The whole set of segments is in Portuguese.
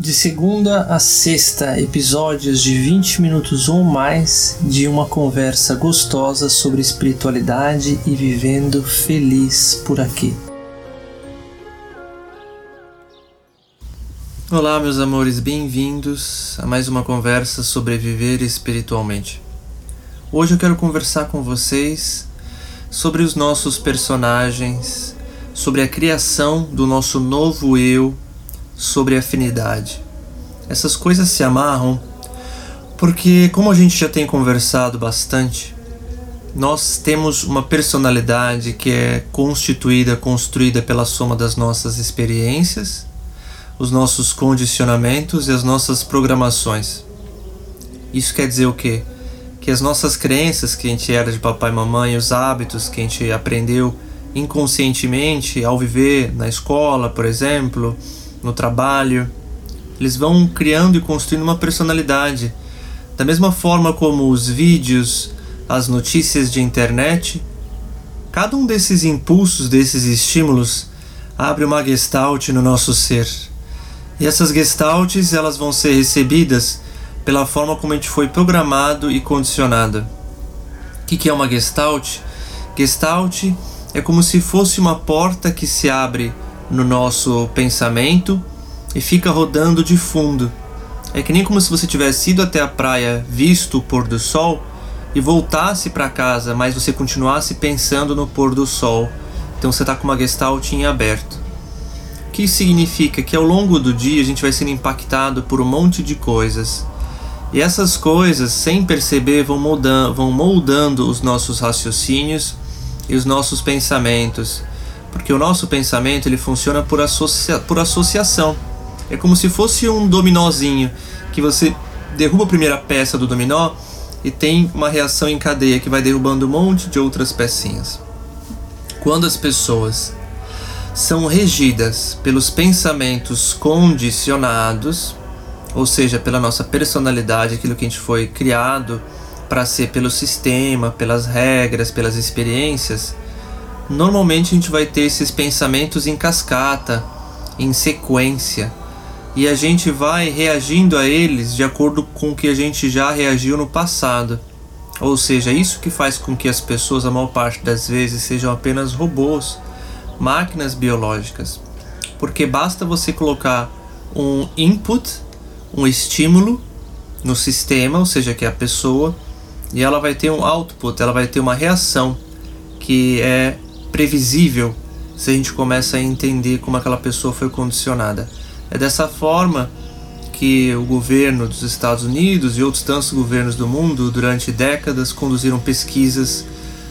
De segunda a sexta, episódios de 20 minutos ou mais de uma conversa gostosa sobre espiritualidade e vivendo feliz por aqui. Olá, meus amores, bem-vindos a mais uma conversa sobre viver espiritualmente. Hoje eu quero conversar com vocês sobre os nossos personagens, sobre a criação do nosso novo eu sobre afinidade. Essas coisas se amarram porque, como a gente já tem conversado bastante, nós temos uma personalidade que é constituída, construída pela soma das nossas experiências, os nossos condicionamentos e as nossas programações. Isso quer dizer o quê? Que as nossas crenças que a gente era de papai e mamãe, os hábitos que a gente aprendeu inconscientemente ao viver na escola, por exemplo, no trabalho. Eles vão criando e construindo uma personalidade. Da mesma forma como os vídeos, as notícias de internet, cada um desses impulsos, desses estímulos, abre uma gestalt no nosso ser. E essas gestaltes elas vão ser recebidas pela forma como a gente foi programado e condicionado. O que é uma gestalt? Gestalt é como se fosse uma porta que se abre no nosso pensamento e fica rodando de fundo. É que nem como se você tivesse ido até a praia, visto o pôr do sol e voltasse para casa, mas você continuasse pensando no pôr do sol. Então você está com uma gestalt em aberto. O que significa? Que ao longo do dia a gente vai sendo impactado por um monte de coisas. E essas coisas, sem perceber, vão moldando, vão moldando os nossos raciocínios e os nossos pensamentos porque o nosso pensamento ele funciona por, associa por associação. É como se fosse um dominózinho que você derruba a primeira peça do dominó e tem uma reação em cadeia que vai derrubando um monte de outras pecinhas. Quando as pessoas são regidas pelos pensamentos condicionados, ou seja, pela nossa personalidade, aquilo que a gente foi criado para ser pelo sistema, pelas regras, pelas experiências, normalmente a gente vai ter esses pensamentos em cascata, em sequência, e a gente vai reagindo a eles de acordo com o que a gente já reagiu no passado. Ou seja, isso que faz com que as pessoas, a maior parte das vezes, sejam apenas robôs, máquinas biológicas. Porque basta você colocar um input, um estímulo no sistema, ou seja, que é a pessoa, e ela vai ter um output, ela vai ter uma reação que é previsível se a gente começa a entender como aquela pessoa foi condicionada. É dessa forma que o governo dos Estados Unidos e outros tantos governos do mundo durante décadas conduziram pesquisas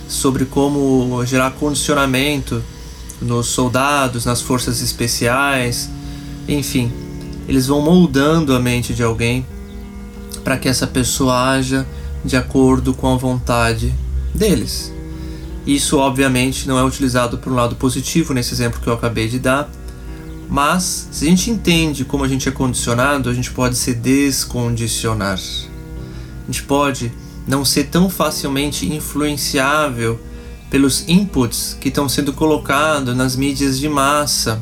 sobre como gerar condicionamento nos soldados, nas forças especiais, enfim, eles vão moldando a mente de alguém para que essa pessoa haja de acordo com a vontade deles. Isso, obviamente, não é utilizado por um lado positivo nesse exemplo que eu acabei de dar, mas se a gente entende como a gente é condicionado, a gente pode se descondicionar. A gente pode não ser tão facilmente influenciável pelos inputs que estão sendo colocados nas mídias de massa,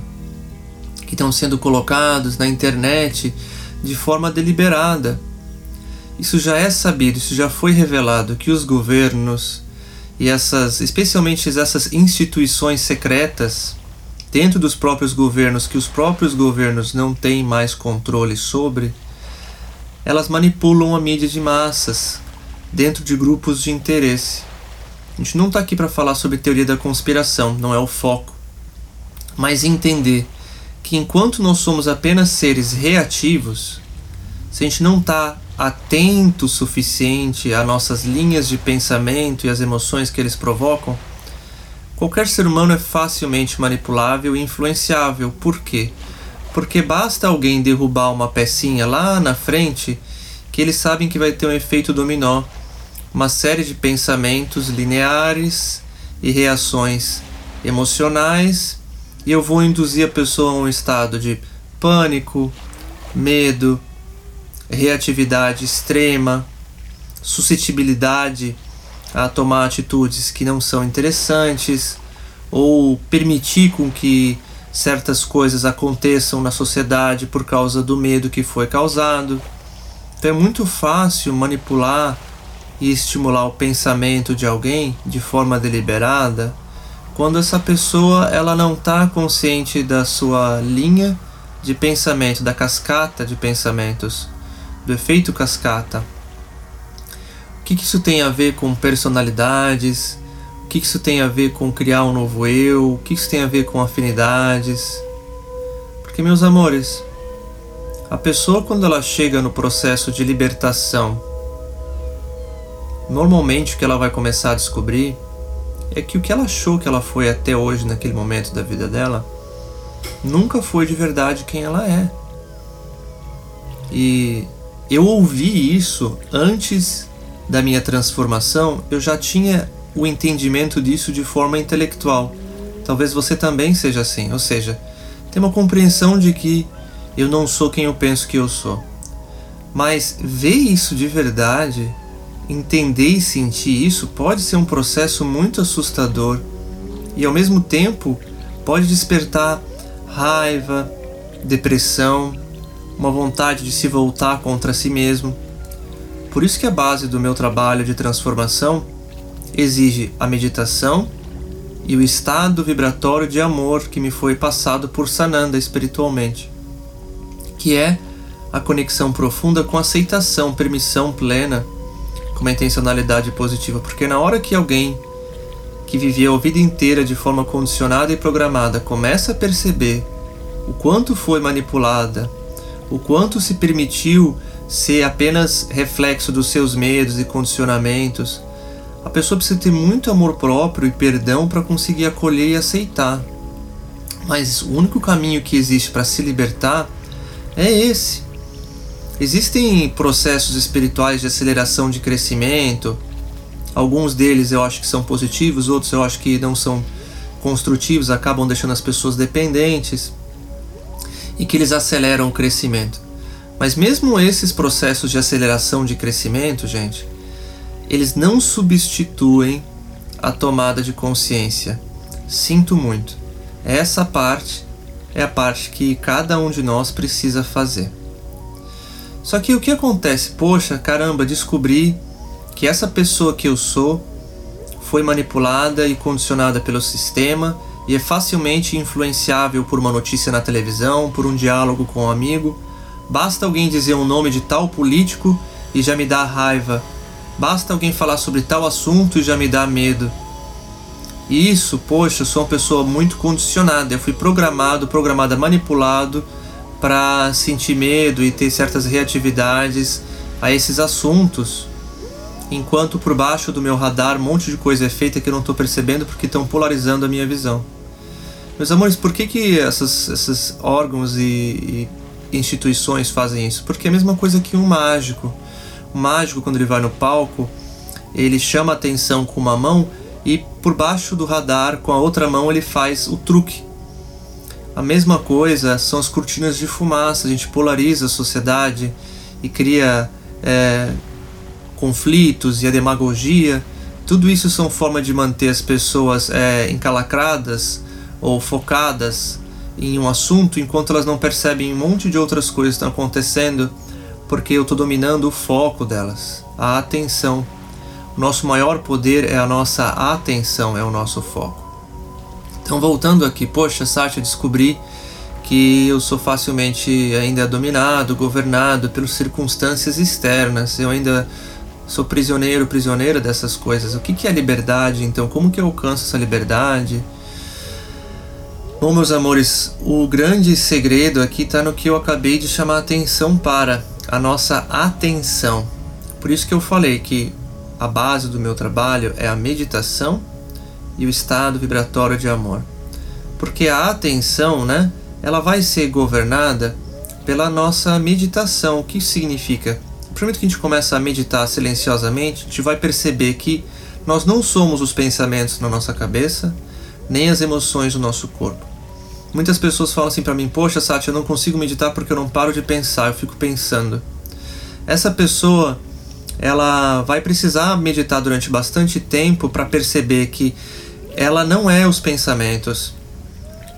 que estão sendo colocados na internet de forma deliberada. Isso já é sabido, isso já foi revelado que os governos, e essas, especialmente essas instituições secretas dentro dos próprios governos que os próprios governos não têm mais controle sobre, elas manipulam a mídia de massas dentro de grupos de interesse. A gente não está aqui para falar sobre teoria da conspiração, não é o foco, mas entender que enquanto nós somos apenas seres reativos, se a gente não está atento o suficiente às nossas linhas de pensamento e às emoções que eles provocam, qualquer ser humano é facilmente manipulável e influenciável. Por quê? Porque basta alguém derrubar uma pecinha lá na frente que eles sabem que vai ter um efeito dominó, uma série de pensamentos lineares e reações emocionais, e eu vou induzir a pessoa a um estado de pânico, medo, reatividade extrema, suscetibilidade a tomar atitudes que não são interessantes ou permitir com que certas coisas aconteçam na sociedade por causa do medo que foi causado. Então é muito fácil manipular e estimular o pensamento de alguém de forma deliberada quando essa pessoa ela não está consciente da sua linha de pensamento, da cascata de pensamentos, do efeito cascata. O que, que isso tem a ver com personalidades? O que isso tem a ver com criar um novo eu? O que isso tem a ver com afinidades? Porque, meus amores, a pessoa, quando ela chega no processo de libertação, normalmente o que ela vai começar a descobrir é que o que ela achou que ela foi até hoje, naquele momento da vida dela, nunca foi de verdade quem ela é. E eu ouvi isso antes da minha transformação, eu já tinha o entendimento disso de forma intelectual. Talvez você também seja assim, ou seja, tem uma compreensão de que eu não sou quem eu penso que eu sou. Mas ver isso de verdade, entender e sentir isso pode ser um processo muito assustador e ao mesmo tempo pode despertar raiva, depressão, uma vontade de se voltar contra si mesmo. Por isso que a base do meu trabalho de transformação exige a meditação e o estado vibratório de amor que me foi passado por Sananda espiritualmente, que é a conexão profunda com aceitação, permissão plena, com uma intencionalidade positiva, porque na hora que alguém que viveu a vida inteira de forma condicionada e programada começa a perceber o quanto foi manipulada, o quanto se permitiu ser apenas reflexo dos seus medos e condicionamentos, a pessoa precisa ter muito amor próprio e perdão para conseguir acolher e aceitar. Mas o único caminho que existe para se libertar é esse. Existem processos espirituais de aceleração de crescimento. Alguns deles eu acho que são positivos, outros eu acho que não são construtivos, acabam deixando as pessoas dependentes e que eles aceleram o crescimento. Mas mesmo esses processos de aceleração de crescimento, gente, eles não substituem a tomada de consciência. Sinto muito. Essa parte é a parte que cada um de nós precisa fazer. Só que o que acontece? Poxa, caramba, descobri que essa pessoa que eu sou foi manipulada e condicionada pelo sistema e é facilmente influenciável por uma notícia na televisão, por um diálogo com um amigo. Basta alguém dizer o um nome de tal político e já me dá raiva Basta alguém falar sobre tal assunto e já me dá medo. E isso, poxa, eu sou uma pessoa muito condicionada. Eu fui programado, programada, manipulado para sentir medo e ter certas reatividades a esses assuntos. Enquanto por baixo do meu radar um monte de coisa é feita que eu não estou percebendo porque estão polarizando a minha visão. Meus amores, por que, que essas, esses órgãos e, e instituições fazem isso? Porque é a mesma coisa que um mágico mágico, quando ele vai no palco, ele chama a atenção com uma mão e por baixo do radar, com a outra mão, ele faz o truque. A mesma coisa são as cortinas de fumaça, a gente polariza a sociedade e cria é, conflitos e a demagogia. Tudo isso são formas de manter as pessoas é, encalacradas ou focadas em um assunto enquanto elas não percebem um monte de outras coisas que estão acontecendo porque eu estou dominando o foco delas, a atenção. O nosso maior poder é a nossa atenção, é o nosso foco. Então, voltando aqui, poxa, Sátia, descobri que eu sou facilmente ainda dominado, governado pelas circunstâncias externas. Eu ainda sou prisioneiro, prisioneira dessas coisas. O que, que é liberdade? Então, como que eu alcanço essa liberdade? Bom, meus amores, o grande segredo aqui está no que eu acabei de chamar a atenção para a nossa atenção. Por isso que eu falei que a base do meu trabalho é a meditação e o estado vibratório de amor. Porque a atenção, né, ela vai ser governada pela nossa meditação. O que significa? No momento que a gente começa a meditar silenciosamente, a gente vai perceber que nós não somos os pensamentos na nossa cabeça, nem as emoções do nosso corpo. Muitas pessoas falam assim para mim: Poxa, Sati, eu não consigo meditar porque eu não paro de pensar, eu fico pensando. Essa pessoa ela vai precisar meditar durante bastante tempo para perceber que ela não é os pensamentos.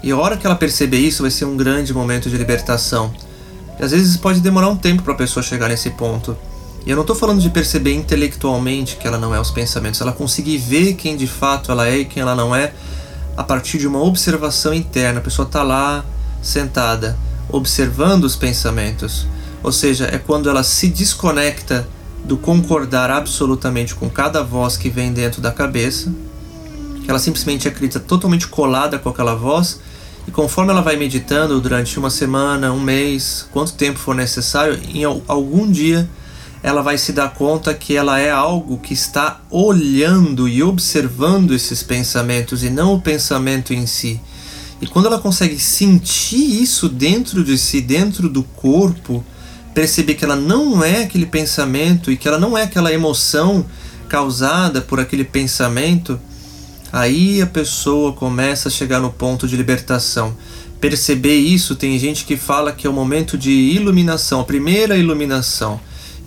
E a hora que ela perceber isso vai ser um grande momento de libertação. E às vezes pode demorar um tempo para a pessoa chegar nesse ponto. E eu não estou falando de perceber intelectualmente que ela não é os pensamentos, ela conseguir ver quem de fato ela é e quem ela não é a partir de uma observação interna. A pessoa está lá sentada, observando os pensamentos. Ou seja, é quando ela se desconecta do concordar absolutamente com cada voz que vem dentro da cabeça, que ela simplesmente acredita totalmente colada com aquela voz, e conforme ela vai meditando durante uma semana, um mês, quanto tempo for necessário, em algum dia ela vai se dar conta que ela é algo que está olhando e observando esses pensamentos e não o pensamento em si. E quando ela consegue sentir isso dentro de si, dentro do corpo, perceber que ela não é aquele pensamento e que ela não é aquela emoção causada por aquele pensamento, aí a pessoa começa a chegar no ponto de libertação. Perceber isso, tem gente que fala que é o momento de iluminação, a primeira iluminação.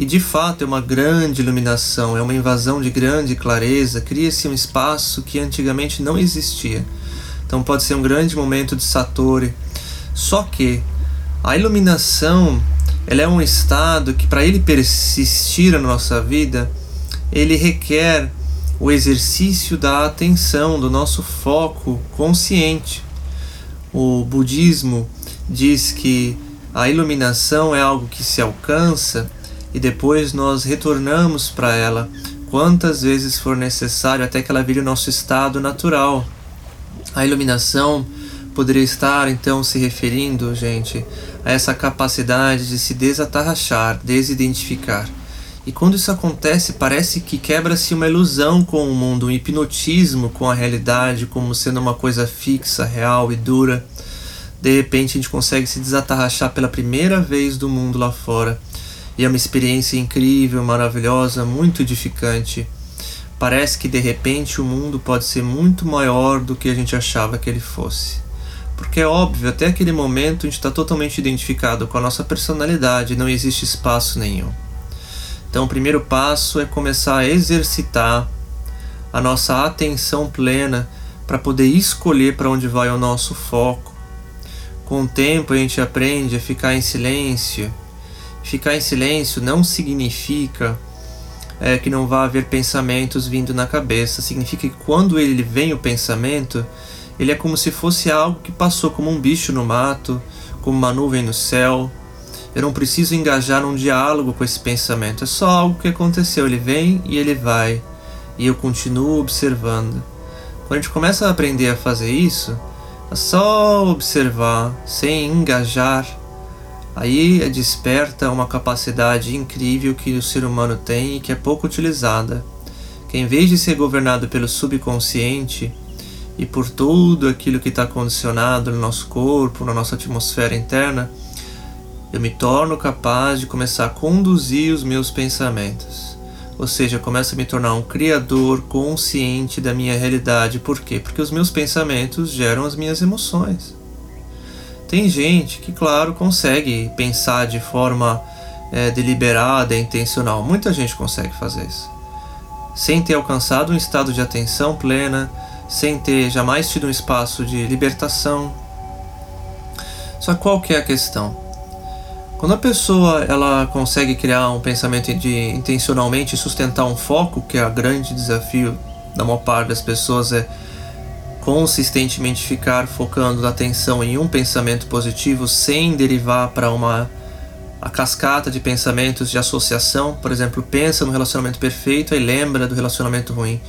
E de fato é uma grande iluminação, é uma invasão de grande clareza, cria-se um espaço que antigamente não existia. Então pode ser um grande momento de Satori. Só que a iluminação ela é um estado que, para ele persistir na nossa vida, ele requer o exercício da atenção, do nosso foco consciente. O budismo diz que a iluminação é algo que se alcança e depois nós retornamos para ela quantas vezes for necessário até que ela vire o nosso estado natural. A iluminação poderia estar então se referindo, gente, a essa capacidade de se desatarrachar, desidentificar. E quando isso acontece, parece que quebra-se uma ilusão com o mundo, um hipnotismo com a realidade como sendo uma coisa fixa, real e dura. De repente a gente consegue se desatarrachar pela primeira vez do mundo lá fora. E é uma experiência incrível, maravilhosa, muito edificante. Parece que de repente o mundo pode ser muito maior do que a gente achava que ele fosse. Porque é óbvio, até aquele momento a gente está totalmente identificado com a nossa personalidade, não existe espaço nenhum. Então, o primeiro passo é começar a exercitar a nossa atenção plena para poder escolher para onde vai o nosso foco. Com o tempo, a gente aprende a ficar em silêncio. Ficar em silêncio não significa é, que não vai haver pensamentos vindo na cabeça, significa que quando ele vem o pensamento, ele é como se fosse algo que passou como um bicho no mato, como uma nuvem no céu. Eu não preciso engajar num diálogo com esse pensamento, é só algo que aconteceu. Ele vem e ele vai, e eu continuo observando. Quando a gente começa a aprender a fazer isso, é só observar, sem engajar, aí desperta uma capacidade incrível que o ser humano tem e que é pouco utilizada. Que em vez de ser governado pelo subconsciente, e por tudo aquilo que está condicionado no nosso corpo, na nossa atmosfera interna, eu me torno capaz de começar a conduzir os meus pensamentos. Ou seja, começo a me tornar um criador consciente da minha realidade. Por quê? Porque os meus pensamentos geram as minhas emoções. Tem gente que, claro, consegue pensar de forma é, deliberada e intencional. Muita gente consegue fazer isso. Sem ter alcançado um estado de atenção plena, sem ter jamais tido um espaço de libertação. Só qual que é a questão? Quando a pessoa ela consegue criar um pensamento de intencionalmente sustentar um foco, que é o grande desafio da maior parte das pessoas é consistentemente ficar focando a atenção em um pensamento positivo sem derivar para uma a cascata de pensamentos de associação, por exemplo, pensa no relacionamento perfeito e lembra do relacionamento ruim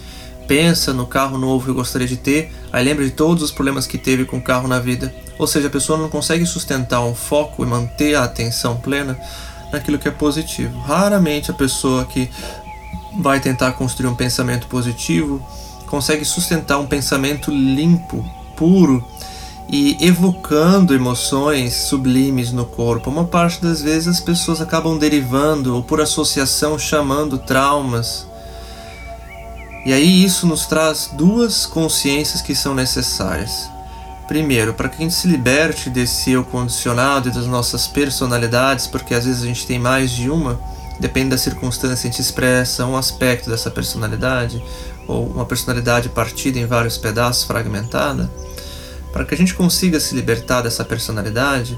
pensa no carro novo que eu gostaria de ter, aí lembra de todos os problemas que teve com o carro na vida. Ou seja, a pessoa não consegue sustentar um foco e manter a atenção plena naquilo que é positivo. Raramente a pessoa que vai tentar construir um pensamento positivo consegue sustentar um pensamento limpo, puro e evocando emoções sublimes no corpo. Uma parte das vezes as pessoas acabam derivando ou por associação chamando traumas e aí isso nos traz duas consciências que são necessárias. Primeiro, para que a gente se liberte desse eu condicionado e das nossas personalidades, porque às vezes a gente tem mais de uma, depende da circunstância, a gente expressa um aspecto dessa personalidade, ou uma personalidade partida em vários pedaços, fragmentada. para que a gente consiga se libertar dessa personalidade,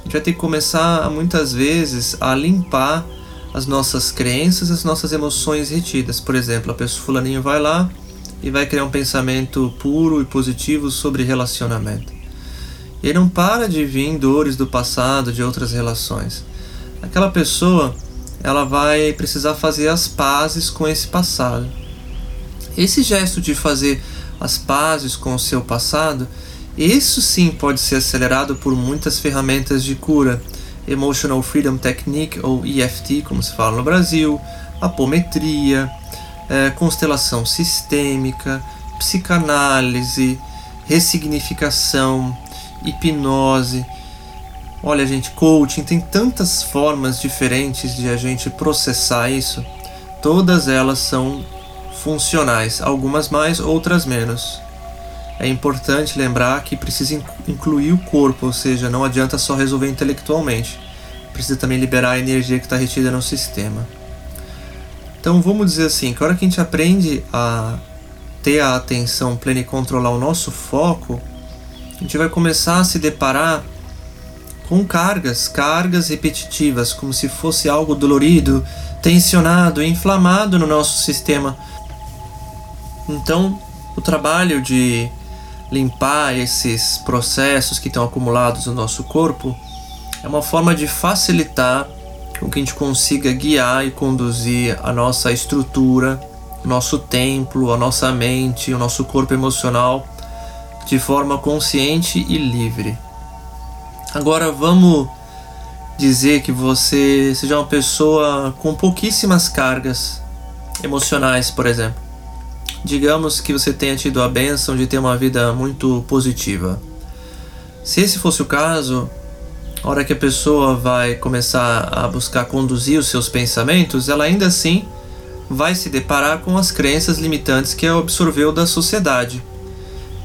a gente vai ter que começar muitas vezes a limpar as nossas crenças, as nossas emoções retidas. Por exemplo, a pessoa fulaninho vai lá e vai criar um pensamento puro e positivo sobre relacionamento. Ele não para de vir dores do passado, de outras relações. Aquela pessoa, ela vai precisar fazer as pazes com esse passado. Esse gesto de fazer as pazes com o seu passado, isso sim pode ser acelerado por muitas ferramentas de cura, Emotional Freedom Technique ou EFT, como se fala no Brasil, apometria, é, constelação sistêmica, psicanálise, ressignificação, hipnose. Olha, gente, coaching tem tantas formas diferentes de a gente processar isso. Todas elas são funcionais, algumas mais, outras menos. É importante lembrar que precisa incluir o corpo, ou seja, não adianta só resolver intelectualmente. Precisa também liberar a energia que está retida no sistema. Então vamos dizer assim, que a hora que a gente aprende a ter a atenção plena e controlar o nosso foco, a gente vai começar a se deparar com cargas, cargas repetitivas, como se fosse algo dolorido, tensionado, inflamado no nosso sistema. Então, o trabalho de limpar esses processos que estão acumulados no nosso corpo é uma forma de facilitar com que a gente consiga guiar e conduzir a nossa estrutura, nosso templo, a nossa mente, o nosso corpo emocional de forma consciente e livre. Agora vamos dizer que você seja uma pessoa com pouquíssimas cargas emocionais, por exemplo. Digamos que você tenha tido a benção de ter uma vida muito positiva. Se esse fosse o caso, a hora que a pessoa vai começar a buscar conduzir os seus pensamentos, ela ainda assim vai se deparar com as crenças limitantes que absorveu da sociedade.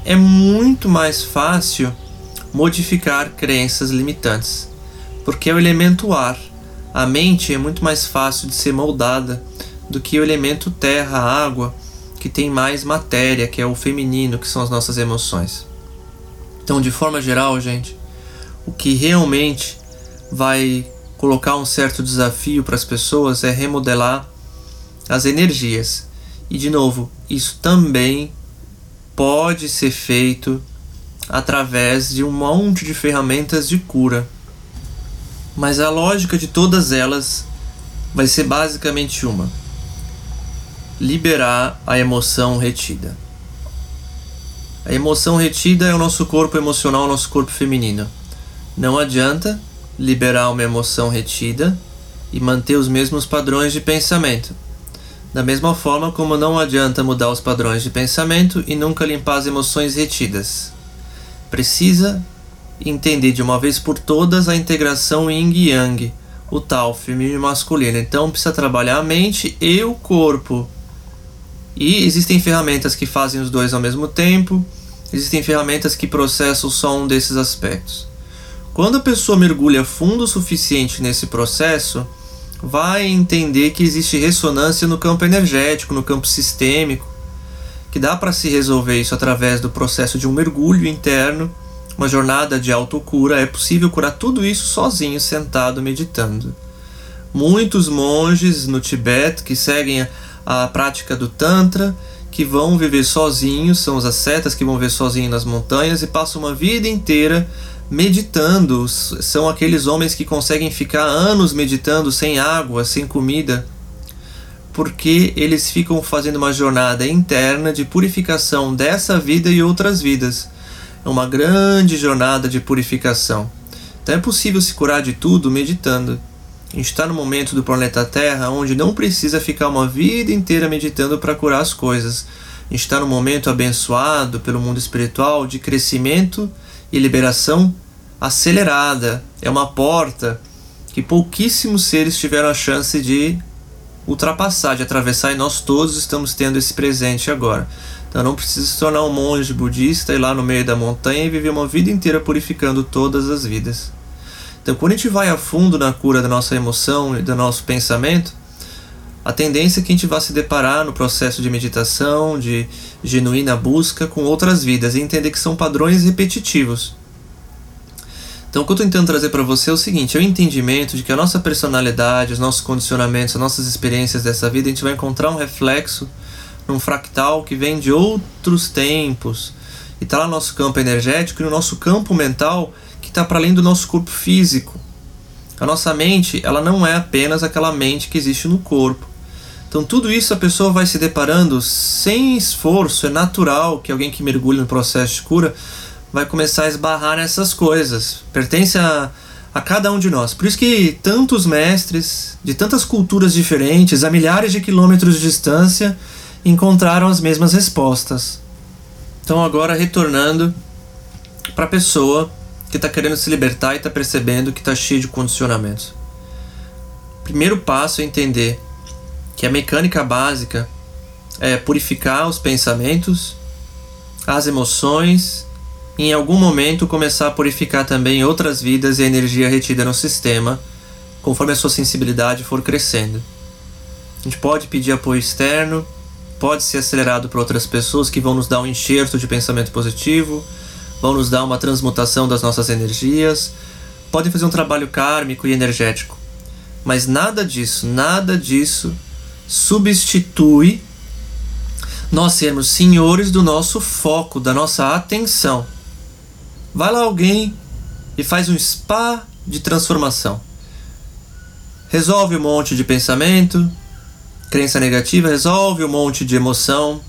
É muito mais fácil modificar crenças limitantes, porque é o elemento ar. A mente é muito mais fácil de ser moldada do que o elemento terra, água, que tem mais matéria, que é o feminino, que são as nossas emoções. Então, de forma geral, gente, o que realmente vai colocar um certo desafio para as pessoas é remodelar as energias. E de novo, isso também pode ser feito através de um monte de ferramentas de cura. Mas a lógica de todas elas vai ser basicamente uma: liberar a emoção retida. A emoção retida é o nosso corpo emocional, o nosso corpo feminino. Não adianta liberar uma emoção retida e manter os mesmos padrões de pensamento. Da mesma forma como não adianta mudar os padrões de pensamento e nunca limpar as emoções retidas. Precisa entender de uma vez por todas a integração yin e yang, o tal feminino e masculino. Então precisa trabalhar a mente e o corpo e existem ferramentas que fazem os dois ao mesmo tempo, existem ferramentas que processam só um desses aspectos. Quando a pessoa mergulha fundo o suficiente nesse processo, vai entender que existe ressonância no campo energético, no campo sistêmico, que dá para se resolver isso através do processo de um mergulho interno, uma jornada de autocura. É possível curar tudo isso sozinho, sentado, meditando. Muitos monges no Tibete que seguem a prática do Tantra, que vão viver sozinhos, são os ascetas que vão viver sozinhos nas montanhas e passam uma vida inteira meditando. São aqueles homens que conseguem ficar anos meditando sem água, sem comida, porque eles ficam fazendo uma jornada interna de purificação dessa vida e outras vidas. É uma grande jornada de purificação. Então é possível se curar de tudo meditando. A gente está no momento do planeta Terra onde não precisa ficar uma vida inteira meditando para curar as coisas. A gente está no momento abençoado pelo mundo espiritual de crescimento e liberação acelerada. É uma porta que pouquíssimos seres tiveram a chance de ultrapassar, de atravessar, e nós todos estamos tendo esse presente agora. Então não precisa se tornar um monge budista e lá no meio da montanha e viver uma vida inteira purificando todas as vidas. Então, quando a gente vai a fundo na cura da nossa emoção e do nosso pensamento, a tendência é que a gente vá se deparar no processo de meditação, de genuína busca com outras vidas e entender que são padrões repetitivos. Então, o que eu estou tentando trazer para você é o seguinte: é o entendimento de que a nossa personalidade, os nossos condicionamentos, as nossas experiências dessa vida, a gente vai encontrar um reflexo num fractal que vem de outros tempos e está lá no nosso campo energético e no nosso campo mental está para além do nosso corpo físico. A nossa mente, ela não é apenas aquela mente que existe no corpo. Então tudo isso a pessoa vai se deparando sem esforço, é natural que alguém que mergulhe no processo de cura vai começar a esbarrar nessas coisas. Pertence a, a cada um de nós. Por isso que tantos mestres de tantas culturas diferentes, a milhares de quilômetros de distância, encontraram as mesmas respostas. Então agora retornando para a pessoa que está querendo se libertar e está percebendo que está cheio de condicionamentos. Primeiro passo é entender que a mecânica básica é purificar os pensamentos, as emoções e em algum momento começar a purificar também outras vidas e a energia retida no sistema, conforme a sua sensibilidade for crescendo. A gente pode pedir apoio externo, pode ser acelerado por outras pessoas que vão nos dar um enxerto de pensamento positivo, vão nos dar uma transmutação das nossas energias, podem fazer um trabalho kármico e energético. Mas nada disso, nada disso substitui nós sermos senhores do nosso foco, da nossa atenção. Vai lá alguém e faz um spa de transformação. Resolve um monte de pensamento, crença negativa, resolve um monte de emoção,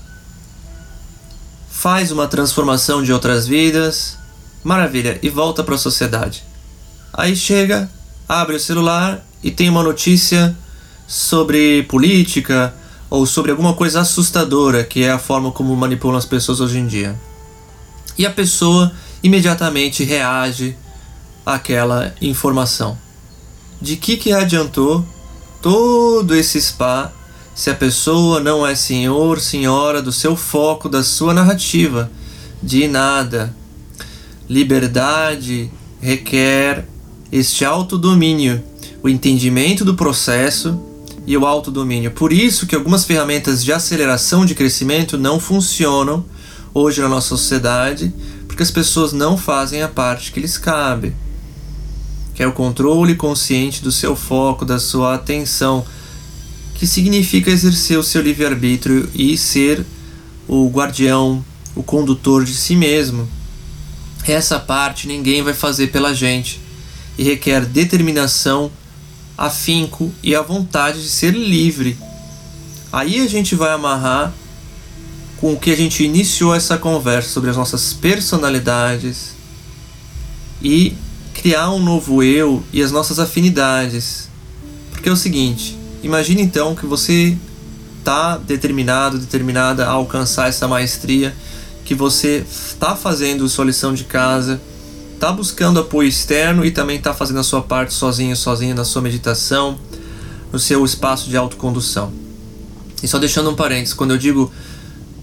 faz uma transformação de outras vidas, maravilha, e volta para a sociedade. Aí chega, abre o celular e tem uma notícia sobre política ou sobre alguma coisa assustadora, que é a forma como manipulam as pessoas hoje em dia. E a pessoa imediatamente reage àquela informação. De que que adiantou todo esse spa se a pessoa não é senhor, senhora do seu foco, da sua narrativa. De nada. Liberdade requer este autodomínio, o entendimento do processo e o autodomínio. Por isso que algumas ferramentas de aceleração de crescimento não funcionam hoje na nossa sociedade, porque as pessoas não fazem a parte que lhes cabe. Que é o controle consciente do seu foco, da sua atenção que significa exercer o seu livre-arbítrio e ser o guardião, o condutor de si mesmo. Essa parte ninguém vai fazer pela gente e requer determinação, afinco e a vontade de ser livre. Aí a gente vai amarrar com o que a gente iniciou essa conversa sobre as nossas personalidades e criar um novo eu e as nossas afinidades. Porque é o seguinte, Imagine então que você está determinado, determinada a alcançar essa maestria, que você está fazendo sua lição de casa, está buscando apoio externo e também está fazendo a sua parte sozinho, sozinha na sua meditação, no seu espaço de autocondução. E só deixando um parênteses, quando eu digo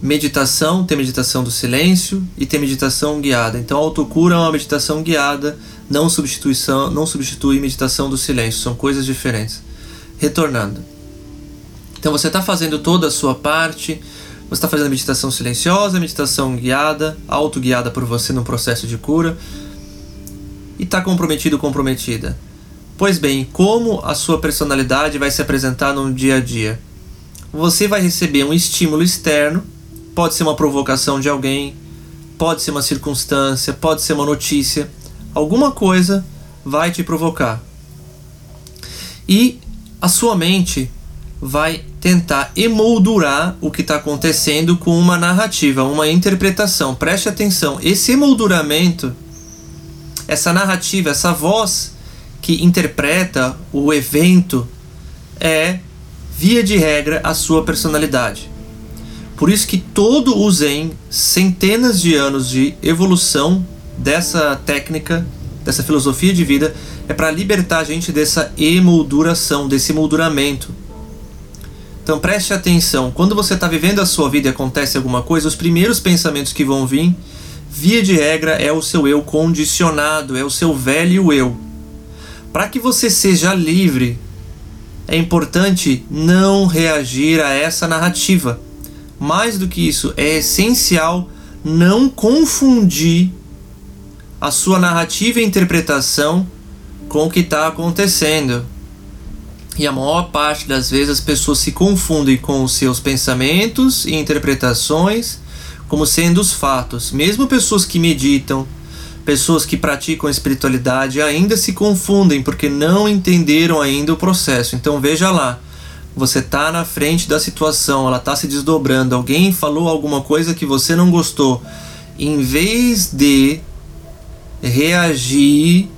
meditação, tem meditação do silêncio e tem meditação guiada. Então, autocura é uma meditação guiada, não substituição, não substitui meditação do silêncio, são coisas diferentes retornando. Então você está fazendo toda a sua parte, você está fazendo meditação silenciosa, meditação guiada, autoguiada por você no processo de cura, e está comprometido, comprometida. Pois bem, como a sua personalidade vai se apresentar no dia a dia? Você vai receber um estímulo externo, pode ser uma provocação de alguém, pode ser uma circunstância, pode ser uma notícia, alguma coisa vai te provocar. E a sua mente vai tentar emoldurar o que está acontecendo com uma narrativa, uma interpretação. Preste atenção, esse emolduramento, essa narrativa, essa voz que interpreta o evento é, via de regra, a sua personalidade. Por isso que todo o Zen, centenas de anos de evolução dessa técnica, dessa filosofia de vida, é para libertar a gente dessa emolduração, desse molduramento. Então preste atenção, quando você está vivendo a sua vida e acontece alguma coisa, os primeiros pensamentos que vão vir, via de regra, é o seu eu condicionado, é o seu velho eu. Para que você seja livre, é importante não reagir a essa narrativa, Mais do que isso, é essencial não confundir a sua narrativa e interpretação com o que está acontecendo. E a maior parte das vezes as pessoas se confundem com os seus pensamentos e interpretações como sendo os fatos. Mesmo pessoas que meditam, pessoas que praticam espiritualidade ainda se confundem porque não entenderam ainda o processo. Então veja lá, você está na frente da situação, ela está se desdobrando, alguém falou alguma coisa que você não gostou. Em vez de reagir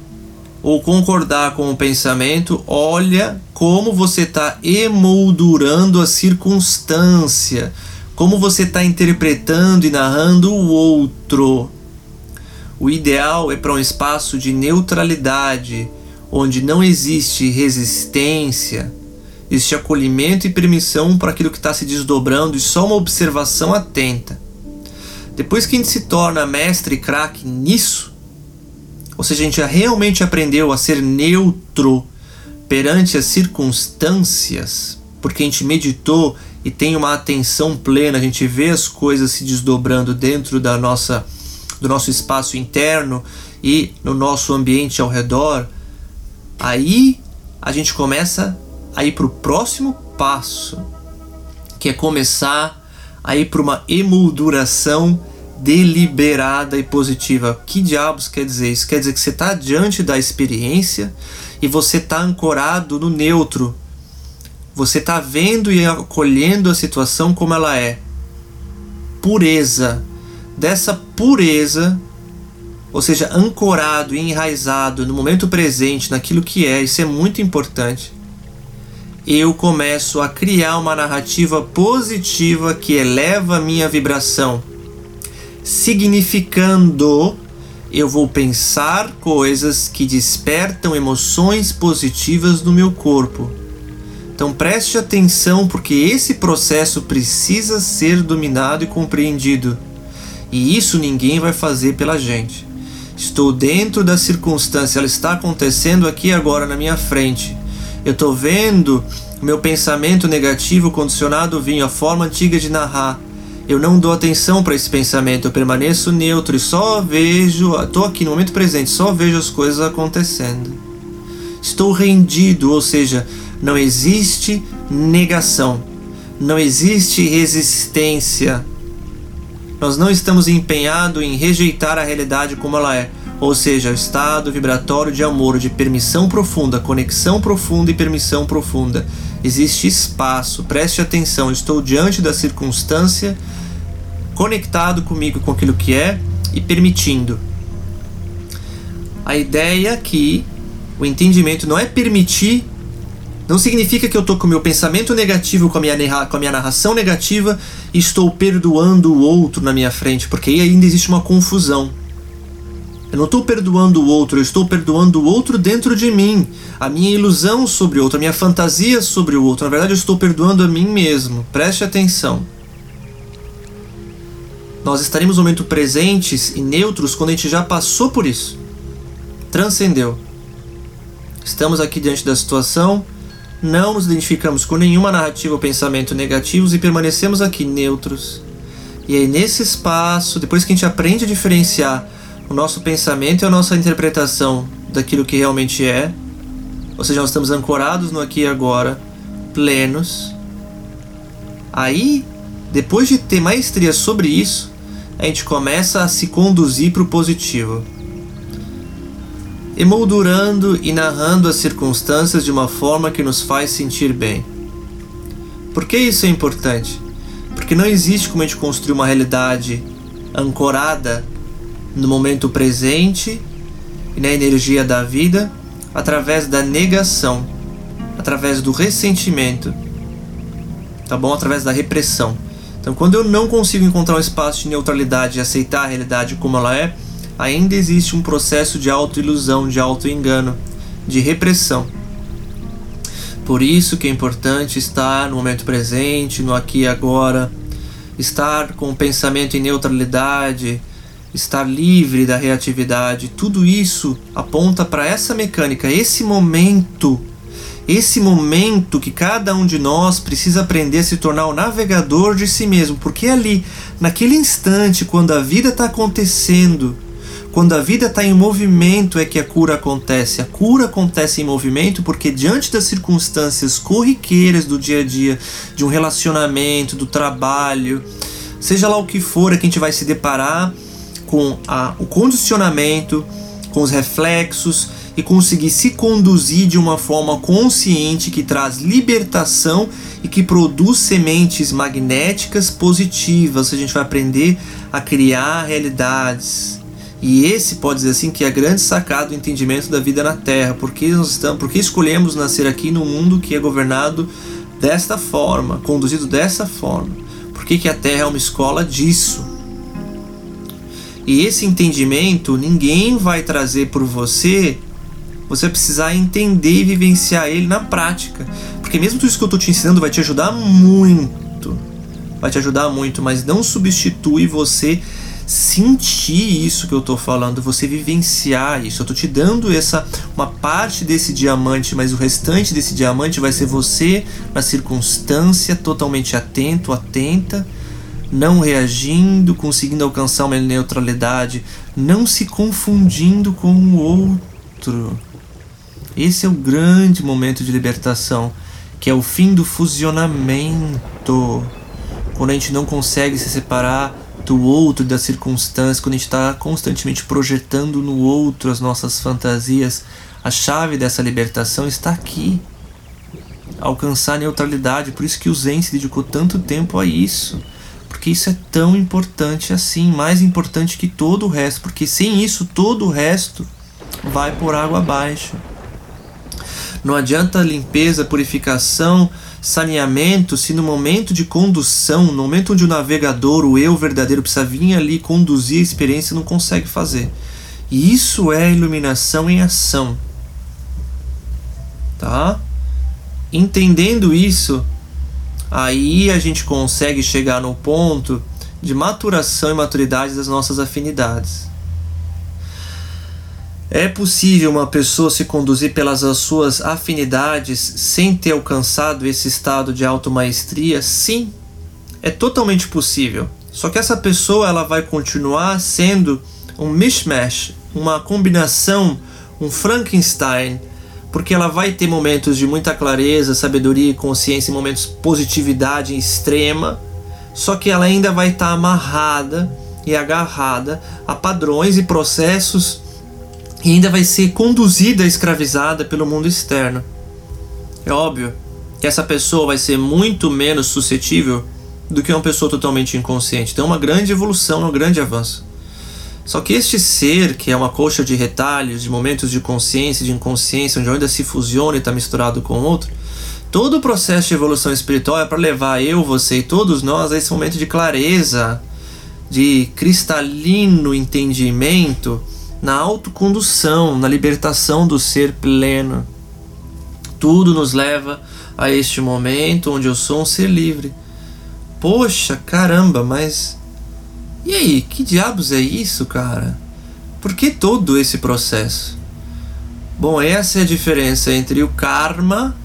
ou concordar com o pensamento, olha como você está emoldurando a circunstância, como você está interpretando e narrando o outro. O ideal é para um espaço de neutralidade, onde não existe resistência, existe acolhimento e permissão para aquilo que está se desdobrando e só uma observação atenta. Depois que a gente se torna mestre e craque nisso, ou seja, a gente realmente aprendeu a ser neutro perante as circunstâncias, porque a gente meditou e tem uma atenção plena, a gente vê as coisas se desdobrando dentro da nossa do nosso espaço interno e no nosso ambiente ao redor, aí a gente começa a ir para o próximo passo, que é começar a ir para uma emolduração deliberada e positiva. Que diabos quer dizer isso? Quer dizer que você está diante da experiência e você está ancorado no neutro. Você está vendo e acolhendo a situação como ela é. Pureza. Dessa pureza, ou seja, ancorado e enraizado no momento presente, naquilo que é, isso é muito importante. Eu começo a criar uma narrativa positiva que eleva a minha vibração significando eu vou pensar coisas que despertam emoções positivas no meu corpo. Então preste atenção porque esse processo precisa ser dominado e compreendido. E isso ninguém vai fazer pela gente. Estou dentro da circunstância, ela está acontecendo aqui agora na minha frente. Eu estou vendo meu pensamento negativo condicionado vinho, a forma antiga de narrar eu não dou atenção para esse pensamento, eu permaneço neutro e só vejo, estou aqui no momento presente, só vejo as coisas acontecendo. Estou rendido, ou seja, não existe negação, não existe resistência. Nós não estamos empenhados em rejeitar a realidade como ela é, ou seja, o estado vibratório de amor, de permissão profunda, conexão profunda e permissão profunda. Existe espaço, preste atenção, estou diante da circunstância conectado comigo com aquilo que é e permitindo. A ideia que o entendimento não é permitir, não significa que eu estou com o meu pensamento negativo, com a, minha, com a minha narração negativa e estou perdoando o outro na minha frente, porque aí ainda existe uma confusão. Eu não estou perdoando o outro, eu estou perdoando o outro dentro de mim. A minha ilusão sobre o outro, a minha fantasia sobre o outro. Na verdade, eu estou perdoando a mim mesmo. Preste atenção nós estaremos no momento presentes e neutros quando a gente já passou por isso. Transcendeu. Estamos aqui diante da situação, não nos identificamos com nenhuma narrativa ou pensamento negativos e permanecemos aqui neutros. E aí, nesse espaço, depois que a gente aprende a diferenciar o nosso pensamento e a nossa interpretação daquilo que realmente é, ou seja, nós estamos ancorados no aqui e agora, plenos. Aí, depois de ter maestria sobre isso, a gente começa a se conduzir para o positivo, emoldurando e narrando as circunstâncias de uma forma que nos faz sentir bem. Por que isso é importante? Porque não existe como a gente construir uma realidade ancorada no momento presente e na energia da vida através da negação, através do ressentimento, tá bom? Através da repressão. Então, quando eu não consigo encontrar um espaço de neutralidade e aceitar a realidade como ela é, ainda existe um processo de autoilusão, de autoengano, de repressão. Por isso que é importante estar no momento presente, no aqui e agora, estar com o pensamento em neutralidade, estar livre da reatividade. Tudo isso aponta para essa mecânica, esse momento esse momento que cada um de nós precisa aprender a se tornar o navegador de si mesmo, porque é ali, naquele instante, quando a vida está acontecendo, quando a vida está em movimento, é que a cura acontece. A cura acontece em movimento porque, diante das circunstâncias corriqueiras do dia a dia, de um relacionamento, do trabalho, seja lá o que for, é que a gente vai se deparar com a, o condicionamento, com os reflexos e conseguir se conduzir de uma forma consciente que traz libertação e que produz sementes magnéticas positivas. A gente vai aprender a criar realidades. E esse pode dizer assim que é a grande sacada do entendimento da vida na Terra, porque nós estamos, porque escolhemos nascer aqui num mundo que é governado desta forma, conduzido dessa forma. Por que, que a Terra é uma escola disso? E esse entendimento ninguém vai trazer por você você precisar entender e vivenciar ele na prática. Porque mesmo tudo isso que eu estou te ensinando vai te ajudar muito. Vai te ajudar muito, mas não substitui você sentir isso que eu estou falando, você vivenciar isso. Eu estou te dando essa uma parte desse diamante, mas o restante desse diamante vai ser você na circunstância, totalmente atento, atenta, não reagindo, conseguindo alcançar uma neutralidade, não se confundindo com o outro. Esse é o grande momento de libertação, que é o fim do fusionamento. Quando a gente não consegue se separar do outro, das circunstâncias, quando a gente está constantemente projetando no outro as nossas fantasias, a chave dessa libertação está aqui. Alcançar a neutralidade, por isso que o Zen se dedicou tanto tempo a isso. Porque isso é tão importante assim, mais importante que todo o resto, porque sem isso todo o resto vai por água abaixo. Não adianta limpeza, purificação, saneamento se no momento de condução, no momento onde o navegador, o eu verdadeiro, precisa vir ali conduzir a experiência, não consegue fazer. E isso é iluminação em ação. Tá? Entendendo isso, aí a gente consegue chegar no ponto de maturação e maturidade das nossas afinidades. É possível uma pessoa se conduzir pelas suas afinidades sem ter alcançado esse estado de automaestria? Sim, é totalmente possível. Só que essa pessoa ela vai continuar sendo um mishmash, uma combinação, um Frankenstein, porque ela vai ter momentos de muita clareza, sabedoria e consciência, momentos de positividade extrema, só que ela ainda vai estar amarrada e agarrada a padrões e processos e ainda vai ser conduzida, escravizada pelo mundo externo. É óbvio que essa pessoa vai ser muito menos suscetível do que uma pessoa totalmente inconsciente. Então, é uma grande evolução, um grande avanço. Só que este ser, que é uma coxa de retalhos, de momentos de consciência, de inconsciência, onde ainda se fusiona e está misturado com outro, todo o processo de evolução espiritual é para levar eu, você e todos nós a esse momento de clareza, de cristalino entendimento na autocondução, na libertação do ser pleno. Tudo nos leva a este momento onde eu sou um ser livre. Poxa, caramba, mas. E aí, que diabos é isso, cara? Por que todo esse processo? Bom, essa é a diferença entre o karma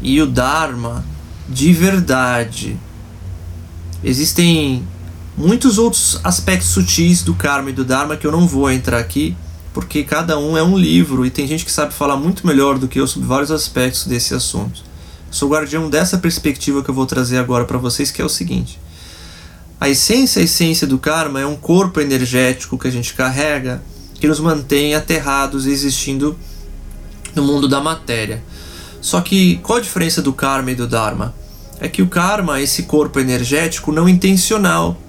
e o dharma de verdade. Existem muitos outros aspectos sutis do karma e do dharma que eu não vou entrar aqui, porque cada um é um livro e tem gente que sabe falar muito melhor do que eu sobre vários aspectos desse assunto. Sou guardião dessa perspectiva que eu vou trazer agora para vocês, que é o seguinte: a essência, a essência do karma é um corpo energético que a gente carrega que nos mantém aterrados existindo no mundo da matéria. Só que qual a diferença do karma e do dharma? É que o karma é esse corpo energético não intencional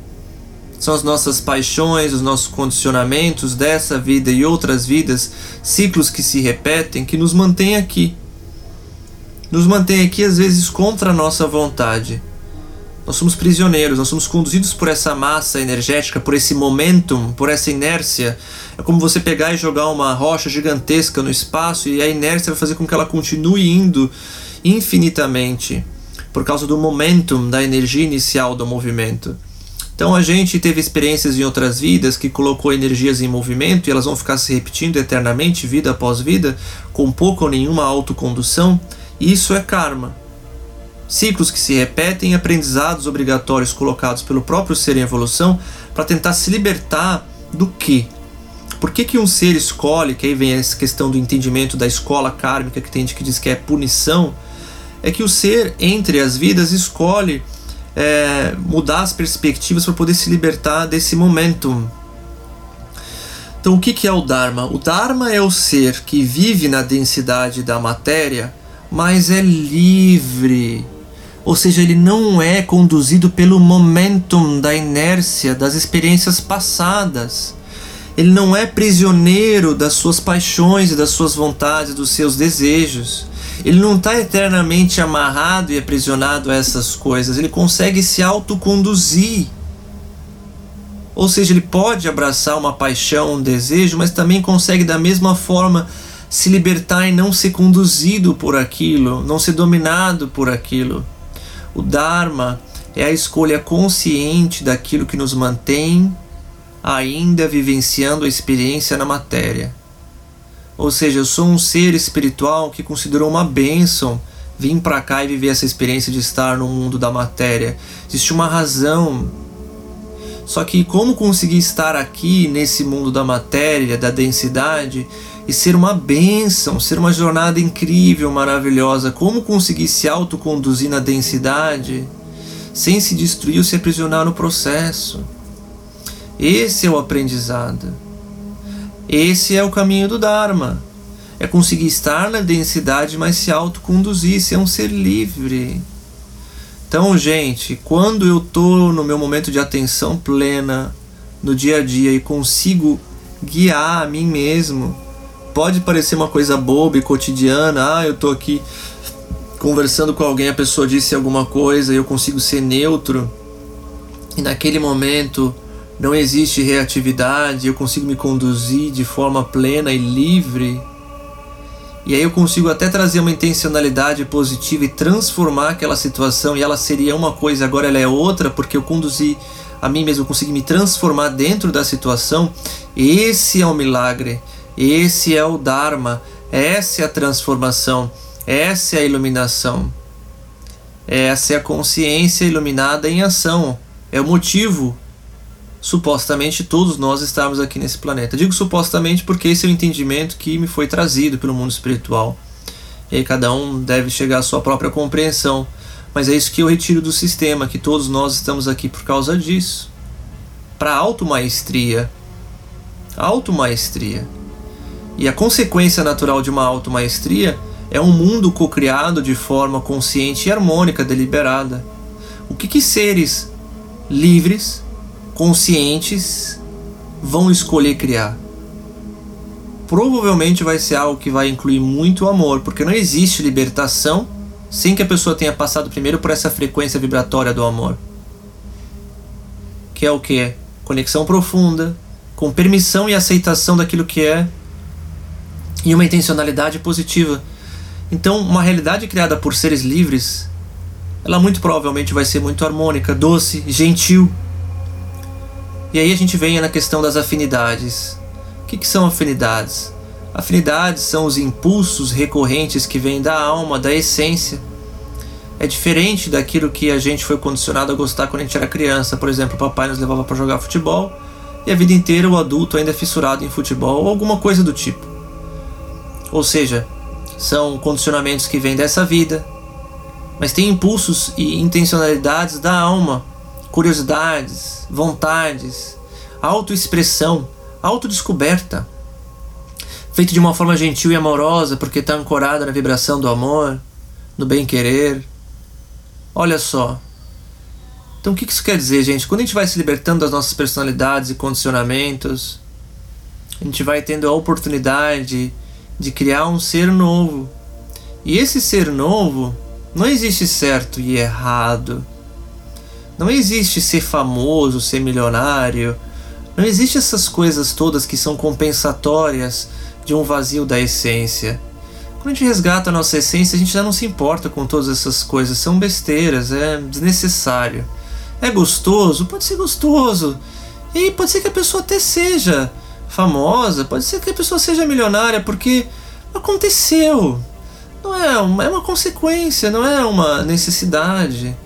são as nossas paixões, os nossos condicionamentos dessa vida e outras vidas, ciclos que se repetem, que nos mantêm aqui. Nos mantém aqui às vezes contra a nossa vontade. Nós somos prisioneiros, nós somos conduzidos por essa massa energética, por esse momentum, por essa inércia. É como você pegar e jogar uma rocha gigantesca no espaço e a inércia vai fazer com que ela continue indo infinitamente, por causa do momentum, da energia inicial do movimento. Então a gente teve experiências em outras vidas que colocou energias em movimento e elas vão ficar se repetindo eternamente, vida após vida, com pouca ou nenhuma autocondução. Isso é karma. Ciclos que se repetem, aprendizados obrigatórios colocados pelo próprio ser em evolução para tentar se libertar do que? Por que, que um ser escolhe, que aí vem essa questão do entendimento da escola kármica que tem gente que diz que é punição, é que o ser entre as vidas escolhe é, mudar as perspectivas para poder se libertar desse momentum. Então, o que, que é o Dharma? O Dharma é o ser que vive na densidade da matéria, mas é livre. Ou seja, ele não é conduzido pelo momentum da inércia das experiências passadas. Ele não é prisioneiro das suas paixões e das suas vontades, dos seus desejos. Ele não está eternamente amarrado e aprisionado a essas coisas. Ele consegue se autoconduzir. Ou seja, ele pode abraçar uma paixão, um desejo, mas também consegue da mesma forma se libertar e não ser conduzido por aquilo, não ser dominado por aquilo. O Dharma é a escolha consciente daquilo que nos mantém ainda vivenciando a experiência na matéria. Ou seja, eu sou um ser espiritual que considerou uma bênção vir para cá e viver essa experiência de estar no mundo da matéria. Existe uma razão. Só que como conseguir estar aqui nesse mundo da matéria, da densidade e ser uma bênção, ser uma jornada incrível, maravilhosa? Como conseguir se autoconduzir na densidade sem se destruir ou se aprisionar no processo? Esse é o aprendizado. Esse é o caminho do Dharma. É conseguir estar na densidade, mas se autoconduzir, ser um ser livre. Então, gente, quando eu estou no meu momento de atenção plena no dia a dia e consigo guiar a mim mesmo, pode parecer uma coisa boba e cotidiana. Ah, eu estou aqui conversando com alguém, a pessoa disse alguma coisa e eu consigo ser neutro. E naquele momento não existe reatividade, eu consigo me conduzir de forma plena e livre. E aí eu consigo até trazer uma intencionalidade positiva e transformar aquela situação e ela seria uma coisa, agora ela é outra, porque eu conduzi a mim mesmo, eu consegui me transformar dentro da situação. Esse é o milagre, esse é o Dharma, essa é a transformação, essa é a iluminação. Essa é a consciência iluminada em ação. É o motivo supostamente todos nós estarmos aqui nesse planeta. Digo supostamente porque esse é o entendimento que me foi trazido pelo mundo espiritual. E aí cada um deve chegar à sua própria compreensão. Mas é isso que eu retiro do sistema, que todos nós estamos aqui por causa disso. Para automaestria. Automaestria. E a consequência natural de uma automaestria é um mundo cocriado de forma consciente e harmônica, deliberada. O que, que seres livres conscientes vão escolher criar. Provavelmente vai ser algo que vai incluir muito amor, porque não existe libertação sem que a pessoa tenha passado primeiro por essa frequência vibratória do amor. Que é o que? Conexão profunda, com permissão e aceitação daquilo que é, e uma intencionalidade positiva. Então, uma realidade criada por seres livres, ela muito provavelmente vai ser muito harmônica, doce, gentil, e aí a gente vem na questão das afinidades. O que, que são afinidades? Afinidades são os impulsos recorrentes que vêm da alma, da essência. É diferente daquilo que a gente foi condicionado a gostar quando a gente era criança. Por exemplo, o papai nos levava para jogar futebol e a vida inteira o adulto ainda é fissurado em futebol ou alguma coisa do tipo. Ou seja, são condicionamentos que vêm dessa vida, mas tem impulsos e intencionalidades da alma curiosidades, vontades, autoexpressão, autodescoberta, feito de uma forma gentil e amorosa, porque está ancorada na vibração do amor, no bem-querer. Olha só. Então, o que isso quer dizer, gente? Quando a gente vai se libertando das nossas personalidades e condicionamentos, a gente vai tendo a oportunidade de criar um ser novo. E esse ser novo não existe certo e errado. Não existe ser famoso, ser milionário. Não existe essas coisas todas que são compensatórias de um vazio da essência. Quando a gente resgata a nossa essência, a gente já não se importa com todas essas coisas. São besteiras, é desnecessário. É gostoso? Pode ser gostoso. E pode ser que a pessoa até seja famosa, pode ser que a pessoa seja milionária, porque aconteceu. não é uma, é uma consequência, não é uma necessidade,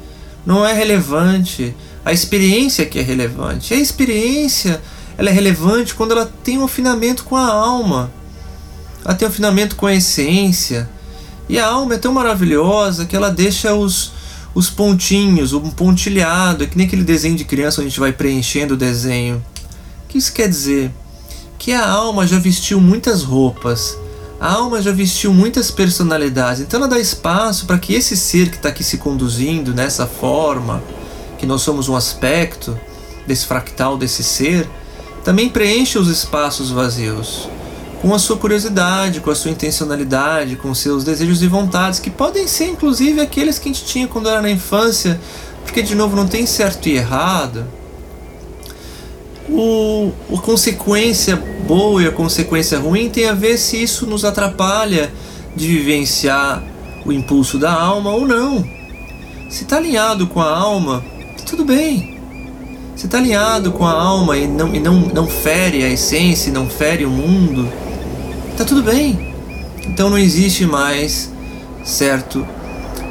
não é relevante. A experiência que é relevante. A experiência ela é relevante quando ela tem um afinamento com a alma. Ela tem um afinamento com a essência. E a alma é tão maravilhosa que ela deixa os, os pontinhos, um pontilhado, é que nem aquele desenho de criança onde a gente vai preenchendo o desenho. O que isso quer dizer? Que a alma já vestiu muitas roupas, a alma já vestiu muitas personalidades, então ela dá espaço para que esse ser que está aqui se conduzindo nessa forma, que nós somos um aspecto desse fractal desse ser, também preencha os espaços vazios com a sua curiosidade, com a sua intencionalidade, com seus desejos e vontades, que podem ser inclusive aqueles que a gente tinha quando era na infância, porque de novo não tem certo e errado. O, a consequência boa e a consequência ruim tem a ver se isso nos atrapalha de vivenciar o impulso da alma ou não. Se está alinhado com a alma, tudo bem. Se está alinhado com a alma e não, e não, não fere a essência, não fere o mundo, tá tudo bem. Então não existe mais certo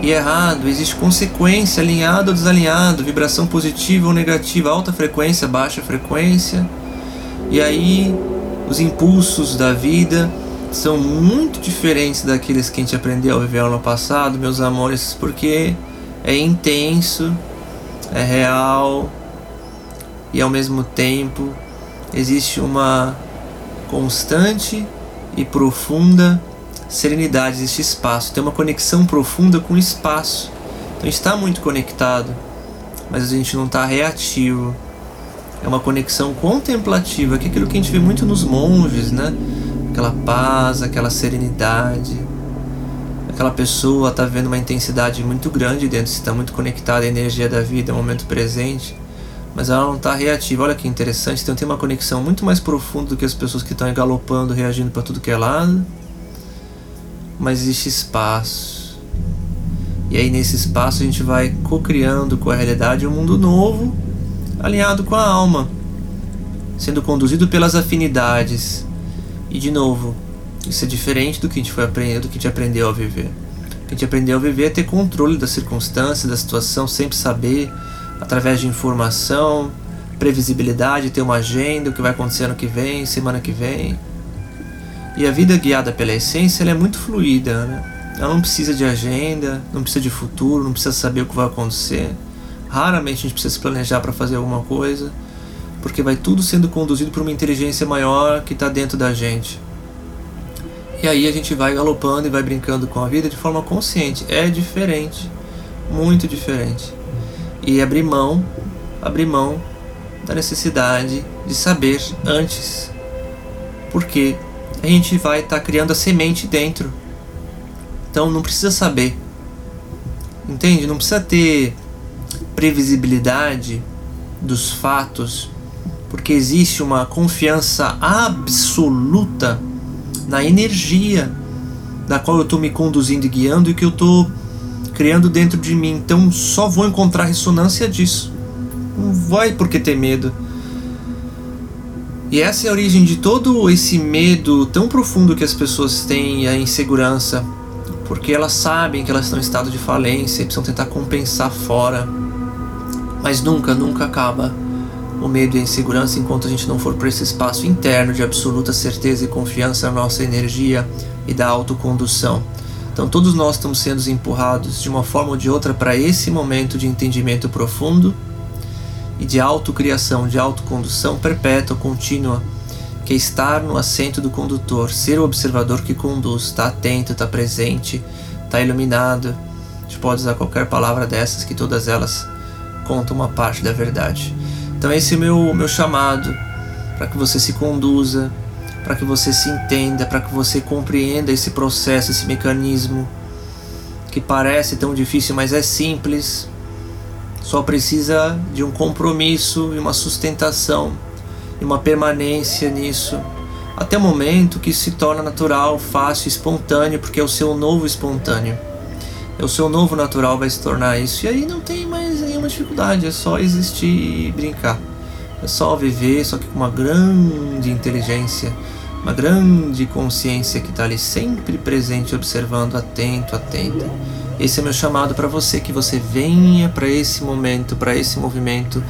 e errado, existe consequência, alinhado ou desalinhado, vibração positiva ou negativa, alta frequência, baixa frequência. E aí os impulsos da vida são muito diferentes daqueles que a gente aprendeu a viver no passado, meus amores, porque é intenso, é real e ao mesmo tempo existe uma constante e profunda serenidade deste espaço. Tem uma conexão profunda com o espaço. Então está muito conectado, mas a gente não está reativo. É uma conexão contemplativa, que é aquilo que a gente vê muito nos monges, né? Aquela paz, aquela serenidade. Aquela pessoa está vendo uma intensidade muito grande dentro, está muito conectada à energia da vida, ao momento presente mas ela não está reativa. Olha que interessante, então tem uma conexão muito mais profunda do que as pessoas que estão galopando, reagindo para tudo que é lado. Mas existe espaço. E aí nesse espaço a gente vai co-criando com a realidade um mundo novo, alinhado com a alma, sendo conduzido pelas afinidades. E de novo, isso é diferente do que a gente foi aprendendo, do que a gente aprendeu a viver. A gente aprendeu a viver é ter controle das circunstâncias, da situação, sempre saber através de informação, previsibilidade, ter uma agenda, o que vai acontecer ano que vem, semana que vem. E a vida guiada pela essência é muito fluida, né? Ela não precisa de agenda, não precisa de futuro, não precisa saber o que vai acontecer. Raramente a gente precisa se planejar para fazer alguma coisa, porque vai tudo sendo conduzido por uma inteligência maior que está dentro da gente. E aí a gente vai galopando e vai brincando com a vida de forma consciente. É diferente, muito diferente e abrir mão, abrir mão da necessidade de saber antes, porque a gente vai estar tá criando a semente dentro. Então não precisa saber, entende? Não precisa ter previsibilidade dos fatos, porque existe uma confiança absoluta na energia da qual eu estou me conduzindo e guiando e que eu estou criando dentro de mim. Então só vou encontrar ressonância disso. Não vai porque ter medo. E essa é a origem de todo esse medo tão profundo que as pessoas têm, a insegurança, porque elas sabem que elas estão em estado de falência e precisam tentar compensar fora. Mas nunca, nunca acaba o medo e a insegurança enquanto a gente não for para esse espaço interno de absoluta certeza e confiança na nossa energia e da autocondução. Então todos nós estamos sendo empurrados de uma forma ou de outra para esse momento de entendimento profundo e de autocriação, de autocondução perpétua, contínua, que é estar no assento do condutor, ser o observador que conduz, está atento, está presente, está iluminado. A gente pode usar qualquer palavra dessas, que todas elas contam uma parte da verdade. Então esse é o meu, meu chamado para que você se conduza para que você se entenda, para que você compreenda esse processo, esse mecanismo que parece tão difícil, mas é simples. Só precisa de um compromisso e uma sustentação e uma permanência nisso, até o momento que se torna natural, fácil, espontâneo, porque é o seu novo espontâneo. É o seu novo natural vai se tornar isso. E aí não tem mais nenhuma dificuldade, é só existir e brincar. É só viver, só que com uma grande inteligência uma grande consciência que está ali sempre presente, observando, atento, atenta. Esse é meu chamado para você, que você venha para esse momento, para esse movimento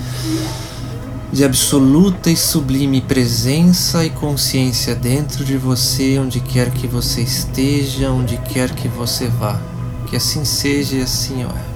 de absoluta e sublime presença e consciência dentro de você, onde quer que você esteja, onde quer que você vá. Que assim seja e assim é.